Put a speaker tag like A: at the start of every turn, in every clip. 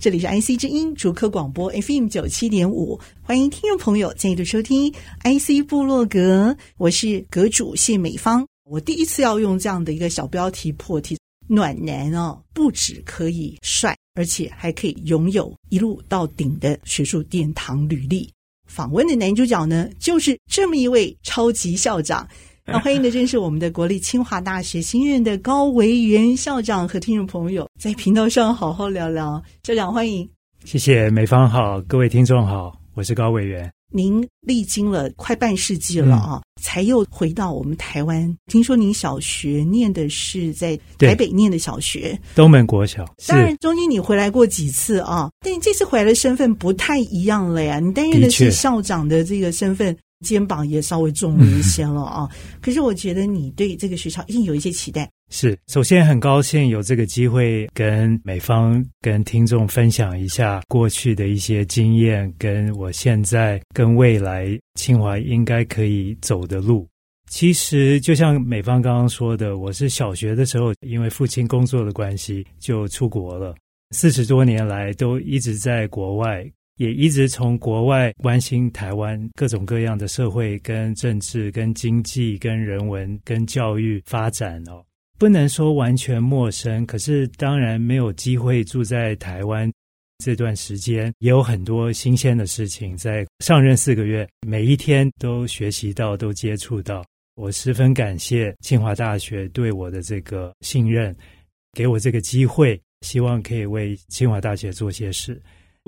A: 这里是 IC 之音竹科广播 FM 九七点五，欢迎听众朋友再度收听 IC 部落格，我是阁主谢美芳。我第一次要用这样的一个小标题破题，暖男哦，不只可以帅，而且还可以拥有一路到顶的学术殿堂履历。访问的男主角呢，就是这么一位超级校长。那欢迎的正是我们的国立清华大学新任的高维元校长，和听众朋友在频道上好好聊聊。校长欢迎，
B: 谢谢美方好，各位听众好，我是高维元。
A: 您历经了快半世纪了啊，嗯、才又回到我们台湾。听说您小学念的是在台北念的小学，
B: 东门国小。
A: 当然，中间你回来过几次啊，但你这次回来的身份不太一样了呀。你担任的是校长的这个身份。肩膀也稍微重了一些了啊！可是我觉得你对这个学校一定有一些期待。
B: 是，首先很高兴有这个机会跟美方、跟听众分享一下过去的一些经验，跟我现在跟未来清华应该可以走的路。其实就像美方刚刚说的，我是小学的时候因为父亲工作的关系就出国了，四十多年来都一直在国外。也一直从国外关心台湾各种各样的社会、跟政治、跟经济、跟人文、跟教育发展哦，不能说完全陌生。可是当然没有机会住在台湾这段时间，也有很多新鲜的事情。在上任四个月，每一天都学习到，都接触到。我十分感谢清华大学对我的这个信任，给我这个机会，希望可以为清华大学做些事。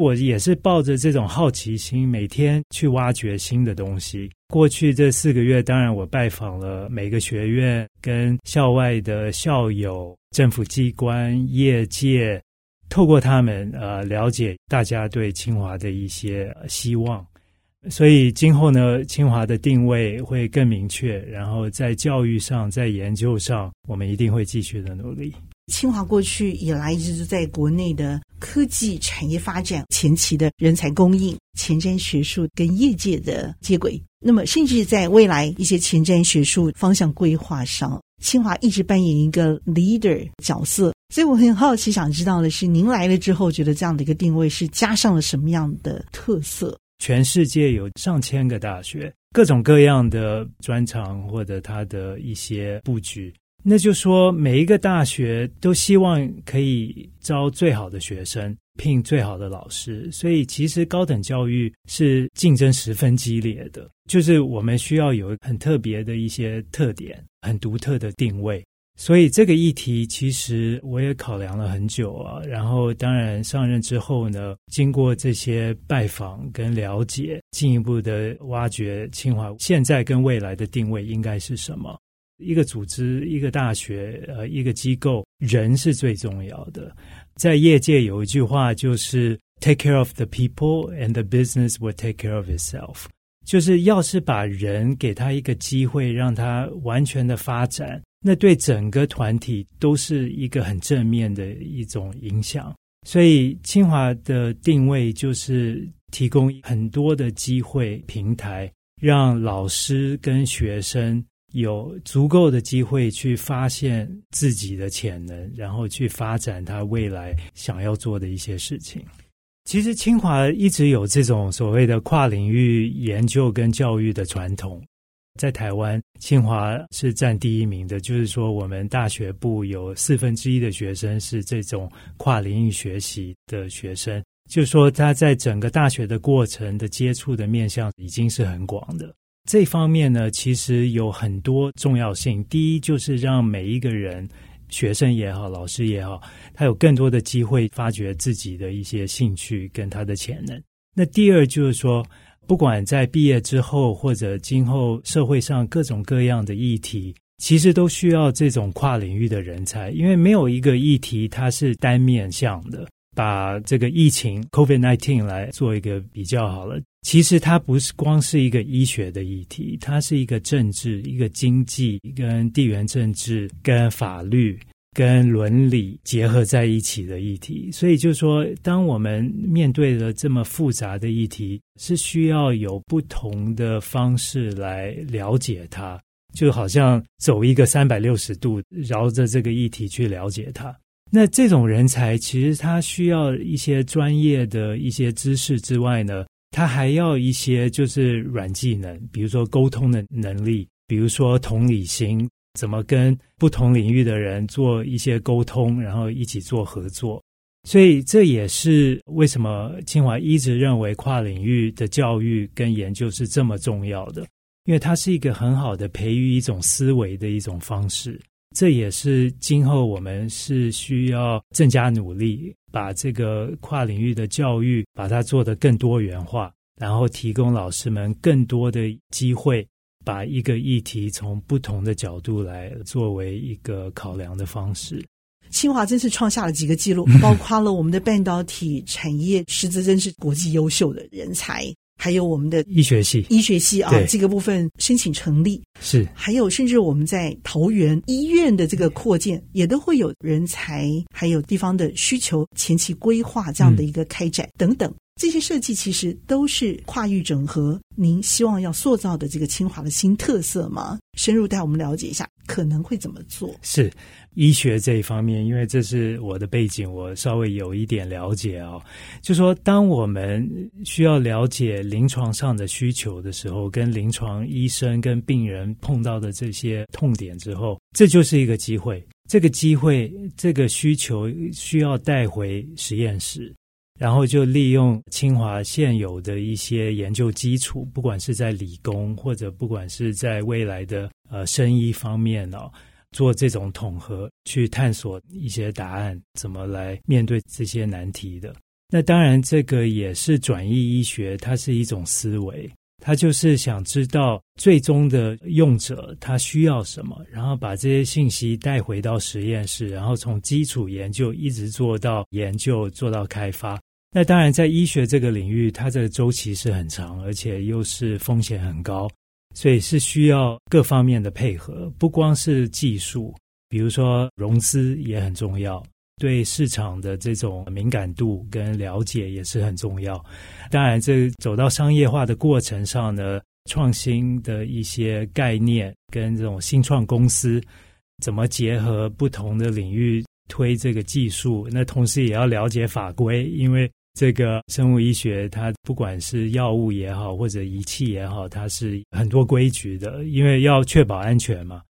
B: 我也是抱着这种好奇心，每天去挖掘新的东西。过去这四个月，当然我拜访了每个学院，跟校外的校友、政府机关、业界，透过他们呃了解大家对清华的一些希望。所以今后呢，清华的定位会更明确，然后在教育上、在研究上，我们一定会继续的努力。
A: 清华过去以来一直是在国内的科技产业发展前期的人才供应、前瞻学术跟业界的接轨。那么，甚至在未来一些前瞻学术方向规划上，清华一直扮演一个 leader 角色。所以，我很好奇，想知道的是，您来了之后，觉得这样的一个定位是加上了什么样的特色？
B: 全世界有上千个大学，各种各样的专长或者它的一些布局。那就说，每一个大学都希望可以招最好的学生，聘最好的老师，所以其实高等教育是竞争十分激烈的。就是我们需要有很特别的一些特点，很独特的定位。所以这个议题其实我也考量了很久啊。然后当然上任之后呢，经过这些拜访跟了解，进一步的挖掘清华现在跟未来的定位应该是什么。一个组织、一个大学、呃，一个机构，人是最重要的。在业界有一句话，就是 “take care of the people, and the business will take care of itself”。就是要是把人给他一个机会，让他完全的发展，那对整个团体都是一个很正面的一种影响。所以，清华的定位就是提供很多的机会平台，让老师跟学生。有足够的机会去发现自己的潜能，然后去发展他未来想要做的一些事情。其实清华一直有这种所谓的跨领域研究跟教育的传统，在台湾，清华是占第一名的。就是说，我们大学部有四分之一的学生是这种跨领域学习的学生，就是说他在整个大学的过程的接触的面向已经是很广的。这方面呢，其实有很多重要性。第一，就是让每一个人，学生也好，老师也好，他有更多的机会发掘自己的一些兴趣跟他的潜能。那第二，就是说，不管在毕业之后，或者今后社会上各种各样的议题，其实都需要这种跨领域的人才，因为没有一个议题它是单面向的。把这个疫情 COVID-19 来做一个比较好了。其实它不是光是一个医学的议题，它是一个政治、一个经济、跟地缘政治、跟法律、跟伦理结合在一起的议题。所以就是说，当我们面对了这么复杂的议题，是需要有不同的方式来了解它，就好像走一个三百六十度，绕着这个议题去了解它。那这种人才，其实他需要一些专业的一些知识之外呢，他还要一些就是软技能，比如说沟通的能力，比如说同理心，怎么跟不同领域的人做一些沟通，然后一起做合作。所以这也是为什么清华一直认为跨领域的教育跟研究是这么重要的，因为它是一个很好的培育一种思维的一种方式。这也是今后我们是需要更加努力，把这个跨领域的教育把它做得更多元化，然后提供老师们更多的机会，把一个议题从不同的角度来作为一个考量的方式。
A: 清华真是创下了几个记录，包括了我们的半导体产业，实质真是国际优秀的人才。还有我们的
B: 医学系，
A: 医学系啊，这个部分申请成立。
B: 是，
A: 还有甚至我们在桃园医院的这个扩建，也都会有人才，还有地方的需求，前期规划这样的一个开展等等。这些设计其实都是跨域整合，您希望要塑造的这个清华的新特色吗？深入带我们了解一下，可能会怎么做？
B: 是医学这一方面，因为这是我的背景，我稍微有一点了解哦。就说当我们需要了解临床上的需求的时候，跟临床医生跟病人碰到的这些痛点之后，这就是一个机会。这个机会，这个需求需要带回实验室。然后就利用清华现有的一些研究基础，不管是在理工或者不管是在未来的呃生医方面哦，做这种统合，去探索一些答案，怎么来面对这些难题的。那当然，这个也是转移医学，它是一种思维，它就是想知道最终的用者他需要什么，然后把这些信息带回到实验室，然后从基础研究一直做到研究，做到开发。那当然，在医学这个领域，它这个周期是很长，而且又是风险很高，所以是需要各方面的配合，不光是技术，比如说融资也很重要，对市场的这种敏感度跟了解也是很重要。当然，这走到商业化的过程上呢，创新的一些概念跟这种新创公司怎么结合不同的领域推这个技术，那同时也要了解法规，因为这个生物医学，它不管是药物也好，或者仪器也好，它是很多规矩的，因为要确保安全嘛。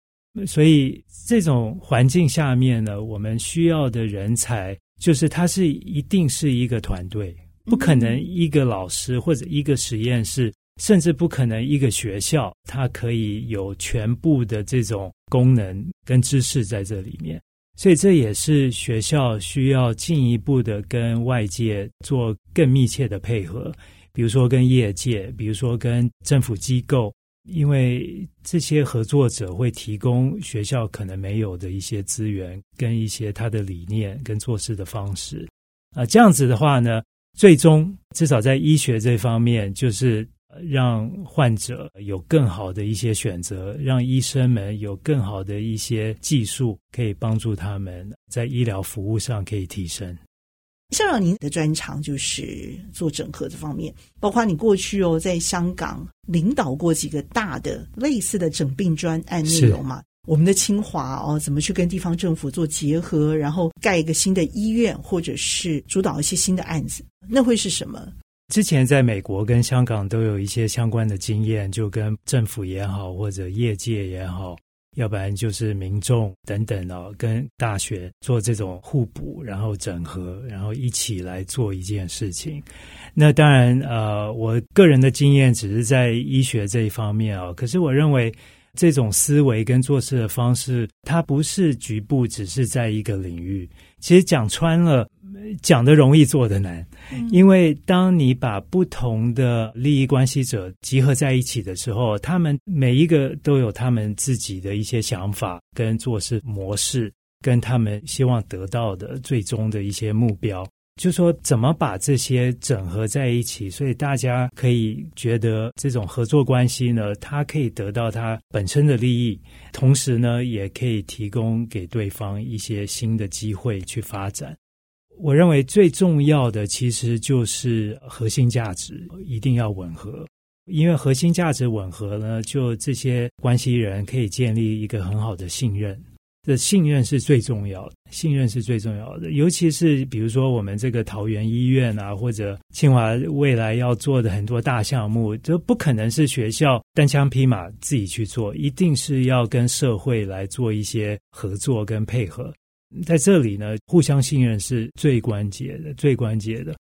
B: 所以这种环境下面呢，我们需要的人才，就是它是一定是一个团队，不可能一个老师或者一个实验室，甚至不可能一个学校，它可以有全部的这种功能跟知识在这里面。所以这也是学校需要进一步的跟外界做更密切的配合，比如说跟业界，比如说跟政府机构，因为这些合作者会提供学校可能没有的一些资源，跟一些他的理念跟做事的方式。啊，这样子的话呢，最终至少在医学这方面，就是。让患者有更好的一些选择，让医生们有更好的一些技术，可以帮助他们在医疗服务上可以提升。
A: 校长，您的专长就是做整合这方面，包括你过去哦在香港领导过几个大的类似的整病专案内容嘛？我们的清华哦，怎么去跟地方政府做结合，然后盖一个新的医院，或者是主导一些新的案子，那会是什么？
B: 之前在美国跟香港都有一些相关的经验，就跟政府也好，或者业界也好，要不然就是民众等等哦，跟大学做这种互补，然后整合，然后一起来做一件事情。那当然，呃，我个人的经验只是在医学这一方面啊，可是我认为这种思维跟做事的方式，它不是局部，只是在一个领域。其实讲穿了。讲的容易，做的难，因为当你把不同的利益关系者集合在一起的时候，他们每一个都有他们自己的一些想法跟做事模式，跟他们希望得到的最终的一些目标。就说怎么把这些整合在一起，所以大家可以觉得这种合作关系呢，它可以得到它本身的利益，同时呢，也可以提供给对方一些新的机会去发展。我认为最重要的其实就是核心价值一定要吻合，因为核心价值吻合呢，就这些关系人可以建立一个很好的信任。这信任是最重要的，信任是最重要的。尤其是比如说我们这个桃园医院啊，或者清华未来要做的很多大项目，就不可能是学校单枪匹马自己去做，一定是要跟社会来做一些合作跟配合。在这里呢，互相信任是最关键的，最关键的。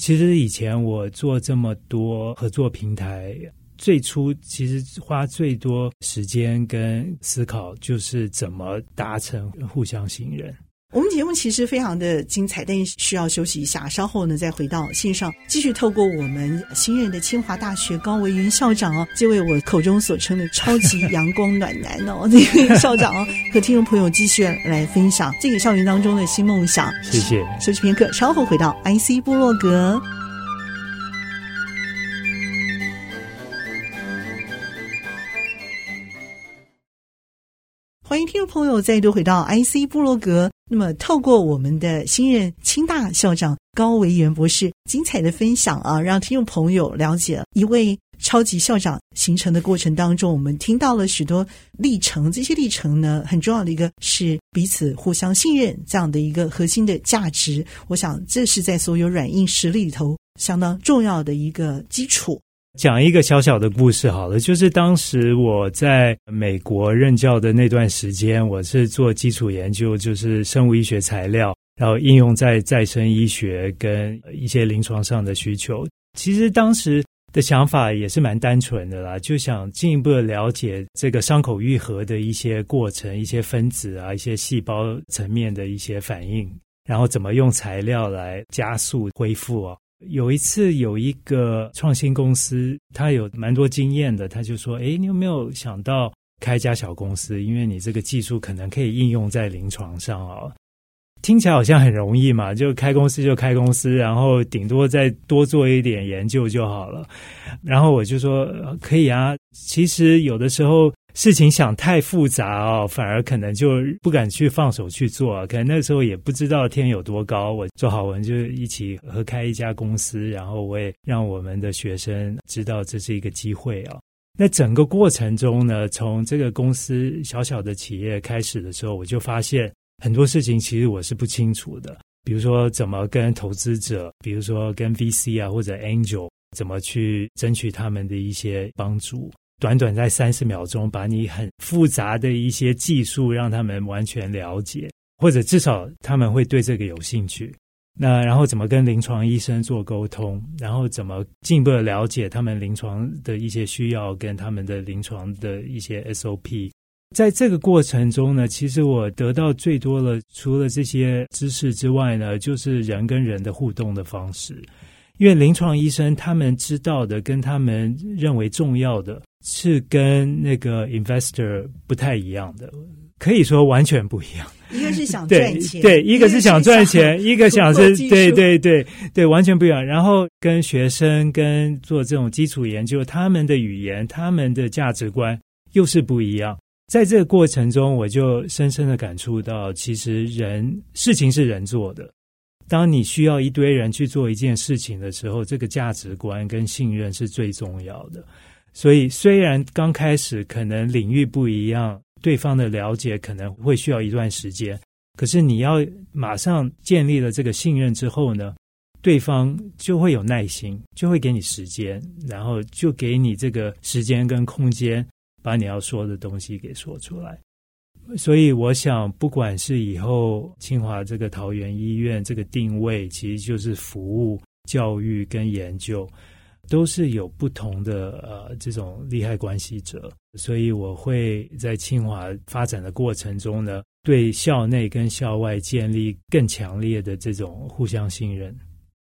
B: 其实以前我做这么多合作平台，最初其实花最多时间跟思考，就是怎么达成互相信任。
A: 我们节目其实非常的精彩，但是需要休息一下，稍后呢再回到线上，继续透过我们新任的清华大学高维云校长哦，这位我口中所称的超级阳光暖男哦，这位校长哦，和听众朋友继续来分享这个校园当中的新梦想。
B: 谢谢。
A: 休息片刻，稍后回到 IC 部落格。欢迎听众朋友再度回到 IC 部落格。那么，透过我们的新任清大校长高维元博士精彩的分享啊，让听众朋友了解一位超级校长形成的过程当中，我们听到了许多历程。这些历程呢，很重要的一个是彼此互相信任这样的一个核心的价值。我想，这是在所有软硬实力里头相当重要的一个基础。
B: 讲一个小小的故事好了，就是当时我在美国任教的那段时间，我是做基础研究，就是生物医学材料，然后应用在再生医学跟一些临床上的需求。其实当时的想法也是蛮单纯的啦，就想进一步的了解这个伤口愈合的一些过程、一些分子啊、一些细胞层面的一些反应，然后怎么用材料来加速恢复啊。有一次，有一个创新公司，他有蛮多经验的，他就说：“诶，你有没有想到开一家小公司？因为你这个技术可能可以应用在临床上哦。”听起来好像很容易嘛，就开公司就开公司，然后顶多再多做一点研究就好了。然后我就说：“可以啊。”其实有的时候。事情想太复杂哦，反而可能就不敢去放手去做。可能那时候也不知道天有多高。我做好文就一起合开一家公司，然后我也让我们的学生知道这是一个机会啊。那整个过程中呢，从这个公司小小的企业开始的时候，我就发现很多事情其实我是不清楚的。比如说怎么跟投资者，比如说跟 VC 啊或者 Angel 怎么去争取他们的一些帮助。短短在三十秒钟，把你很复杂的一些技术让他们完全了解，或者至少他们会对这个有兴趣。那然后怎么跟临床医生做沟通，然后怎么进一步的了解他们临床的一些需要跟他们的临床的一些 SOP。在这个过程中呢，其实我得到最多的，除了这些知识之外呢，就是人跟人的互动的方式。因为临床医生他们知道的跟他们认为重要的是跟那个 investor 不太一样的，可以说完全不一样。
A: 一个是想赚钱，
B: 对，对，一个是想赚钱，一个想是，对对对对，完全不一样。然后跟学生跟做这种基础研究，他们的语言、他们的价值观又是不一样。在这个过程中，我就深深的感触到，其实人事情是人做的。当你需要一堆人去做一件事情的时候，这个价值观跟信任是最重要的。所以，虽然刚开始可能领域不一样，对方的了解可能会需要一段时间，可是你要马上建立了这个信任之后呢，对方就会有耐心，就会给你时间，然后就给你这个时间跟空间，把你要说的东西给说出来。所以我想，不管是以后清华这个桃园医院这个定位，其实就是服务、教育跟研究，都是有不同的呃这种利害关系者。所以我会在清华发展的过程中呢，对校内跟校外建立更强烈的这种互相信任。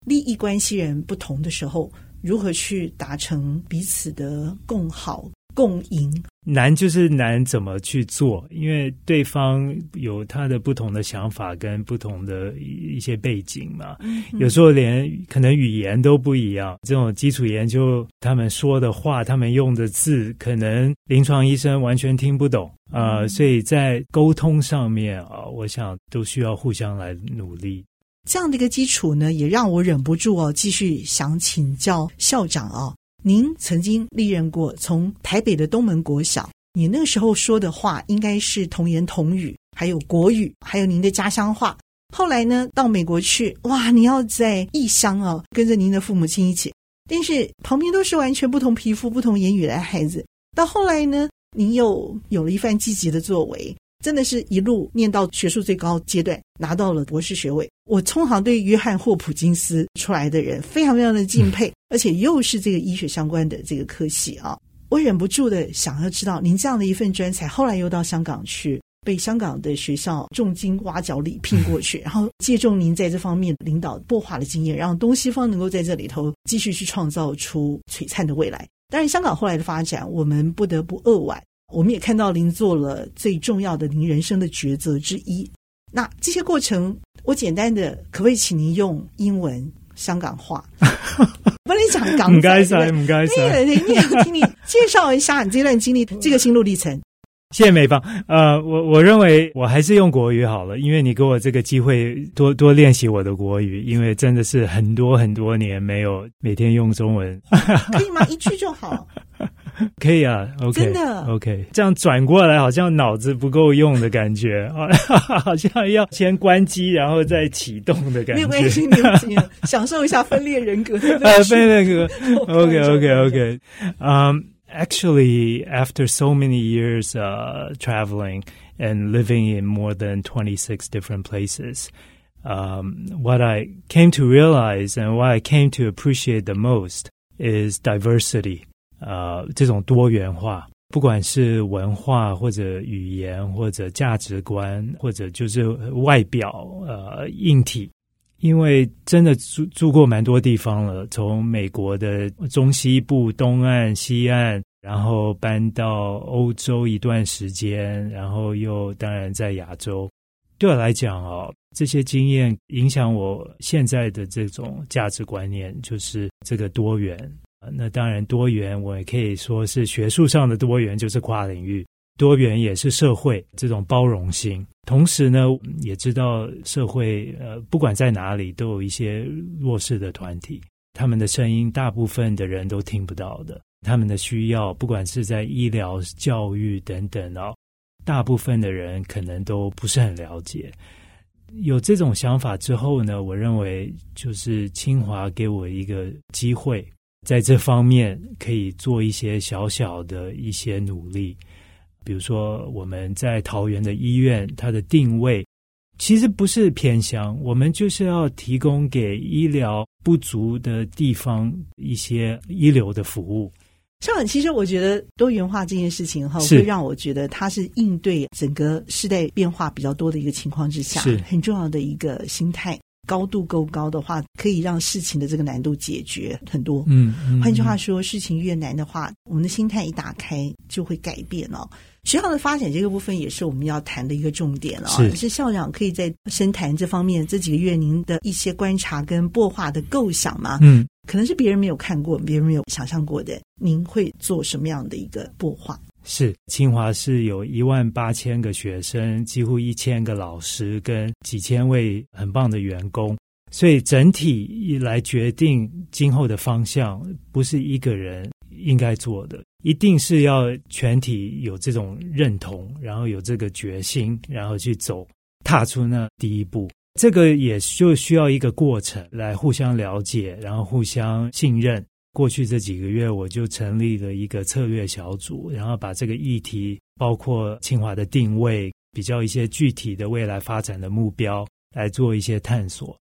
A: 利益关系人不同的时候，如何去达成彼此的共好？共赢。
B: 难就是难怎么去做，因为对方有他的不同的想法跟不同的一些背景嘛。有时候连可能语言都不一样，这种基础研究他们说的话，他们用的字，可能临床医生完全听不懂啊、呃。所以在沟通上面啊，我想都需要互相来努力。
A: 这样的一个基础呢，也让我忍不住哦，继续想请教校长哦。您曾经历任过从台北的东门国小，你那个时候说的话应该是童言童语，还有国语，还有您的家乡话。后来呢，到美国去，哇，你要在异乡啊，跟着您的父母亲一起，但是旁边都是完全不同皮肤、不同言语的孩子。到后来呢，您又有了一番积极的作为。真的是一路念到学术最高阶段，拿到了博士学位。我通常对约翰霍普金斯出来的人非常非常的敬佩，而且又是这个医学相关的这个科系啊，我忍不住的想要知道，您这样的一份专才，后来又到香港去，被香港的学校重金挖角礼聘过去，然后借重您在这方面领导擘画的经验，让东西方能够在这里头继续去创造出璀璨的未来。当然，香港后来的发展，我们不得不扼腕。我们也看到您做了最重要的您人生的抉择之一。那这些过程，我简单的可不可以请您用英文、香港话？不能讲港。唔该塞，不该晒。你你听你介绍一下你这段经历，这个心路历程。
B: 谢谢美芳。呃，我我认为我还是用国语好了，因为你给我这个机会多多练习我的国语，因为真的是很多很多年没有每天用中文。
A: 可以吗？一句就好。
B: 可以啊，OK，真的 OK，这样转过来好像脑子不够用的感觉，好像要先关机然后再启动的感觉。
A: 没有关系，没有关系，享受一下分裂人格的。
B: 呃，分裂人格，OK，OK，OK。Um, actually, after so many years uh traveling and living in more than twenty six different places, um, what I came to realize and what I came to appreciate the most is diversity. 呃，这种多元化，不管是文化或者语言或者价值观，或者就是外表呃硬体，因为真的住住过蛮多地方了，从美国的中西部、东岸、西岸，然后搬到欧洲一段时间，然后又当然在亚洲。对我来讲哦，这些经验影响我现在的这种价值观念，就是这个多元。那当然，多元我也可以说是学术上的多元，就是跨领域多元，也是社会这种包容性。同时呢，也知道社会呃，不管在哪里，都有一些弱势的团体，他们的声音大部分的人都听不到的，他们的需要，不管是在医疗、教育等等哦，大部分的人可能都不是很了解。有这种想法之后呢，我认为就是清华给我一个机会。在这方面可以做一些小小的一些努力，比如说我们在桃园的医院，它的定位其实不是偏乡，我们就是要提供给医疗不足的地方一些一流的服务。
A: 校长，其实我觉得多元化这件事情哈，会让我觉得它是应对整个世代变化比较多的一个情况之下，是很重要的一个心态。高度够高的话，可以让事情的这个难度解决很多。嗯，嗯，换句话说，事情越难的话，我们的心态一打开就会改变哦。学校的发展这个部分也是我们要谈的一个重点哦。是，是校长可以在深谈这方面这几个月您的一些观察跟擘画的构想吗？嗯，可能是别人没有看过，别人没有想象过的，您会做什么样的一个擘画？
B: 是，清华是有一万八千个学生，几乎一千个老师跟几千位很棒的员工，所以整体来决定今后的方向，不是一个人应该做的，一定是要全体有这种认同，然后有这个决心，然后去走，踏出那第一步。这个也就需要一个过程来互相了解，然后互相信任。过去这几个月，我就成立了一个策略小组，然后把这个议题，包括清华的定位，比较一些具体的未来发展的目标，来做一些探索。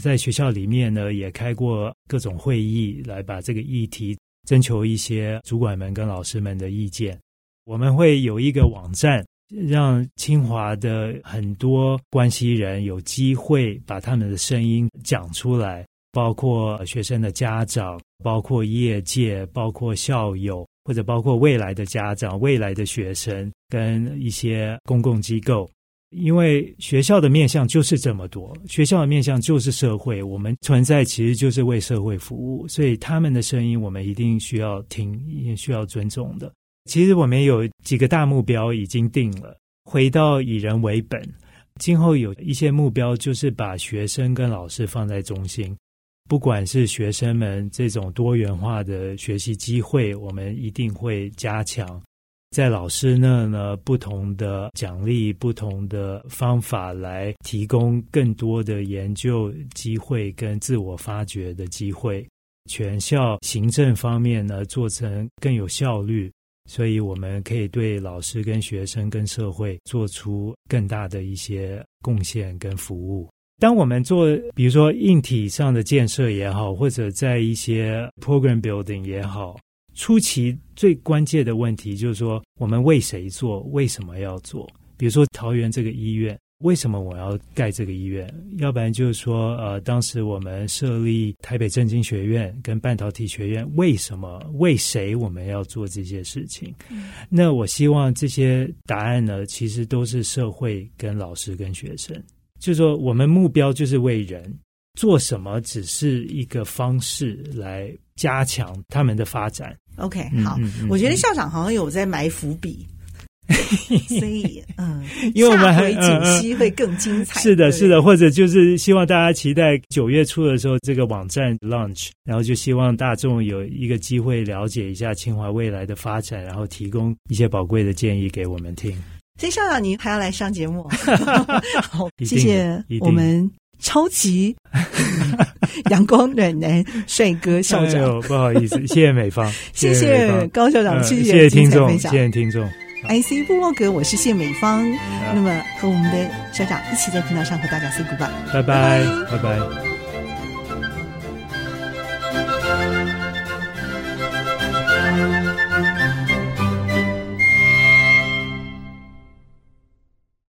B: 在学校里面呢，也开过各种会议，来把这个议题征求一些主管们跟老师们的意见。我们会有一个网站，让清华的很多关系人有机会把他们的声音讲出来。包括学生的家长，包括业界，包括校友，或者包括未来的家长、未来的学生跟一些公共机构。因为学校的面向就是这么多，学校的面向就是社会，我们存在其实就是为社会服务，所以他们的声音我们一定需要听，也需要尊重的。其实我们有几个大目标已经定了，回到以人为本，今后有一些目标就是把学生跟老师放在中心，不管是学生们这种多元化的学习机会，我们一定会加强。在老师那呢，不同的奖励、不同的方法来提供更多的研究机会跟自我发掘的机会。全校行政方面呢，做成更有效率，所以我们可以对老师跟学生跟社会做出更大的一些贡献跟服务。当我们做，比如说硬体上的建设也好，或者在一些 program building 也好。初期最关键的问题就是说，我们为谁做？为什么要做？比如说桃园这个医院，为什么我要盖这个医院？要不然就是说，呃，当时我们设立台北政经学院跟半导体学院，为什么？为谁我们要做这些事情？嗯。那我希望这些答案呢，其实都是社会跟老师跟学生，就是说，我们目标就是为人。做什么只是一个方式来加强他们的发展。
A: OK，好，嗯嗯、我觉得校长好像有在埋伏笔，所以嗯，因为我们还解析会更精彩。
B: 是的，是的，或者就是希望大家期待九月初的时候这个网站 launch，然后就希望大众有一个机会了解一下清华未来的发展，然后提供一些宝贵的建议给我们听。
A: 所以校长，您还要来上节目？好，谢谢我们。超级 阳光暖男帅哥校长，
B: 哎，不好意思，谢谢美方，
A: 谢谢高校长，谢谢，
B: 谢谢听众，谢谢听众。
A: IC 部落格，我是谢美芳。那么和我们的校长一起在频道上和大家 say goodbye，
B: 拜拜，拜拜。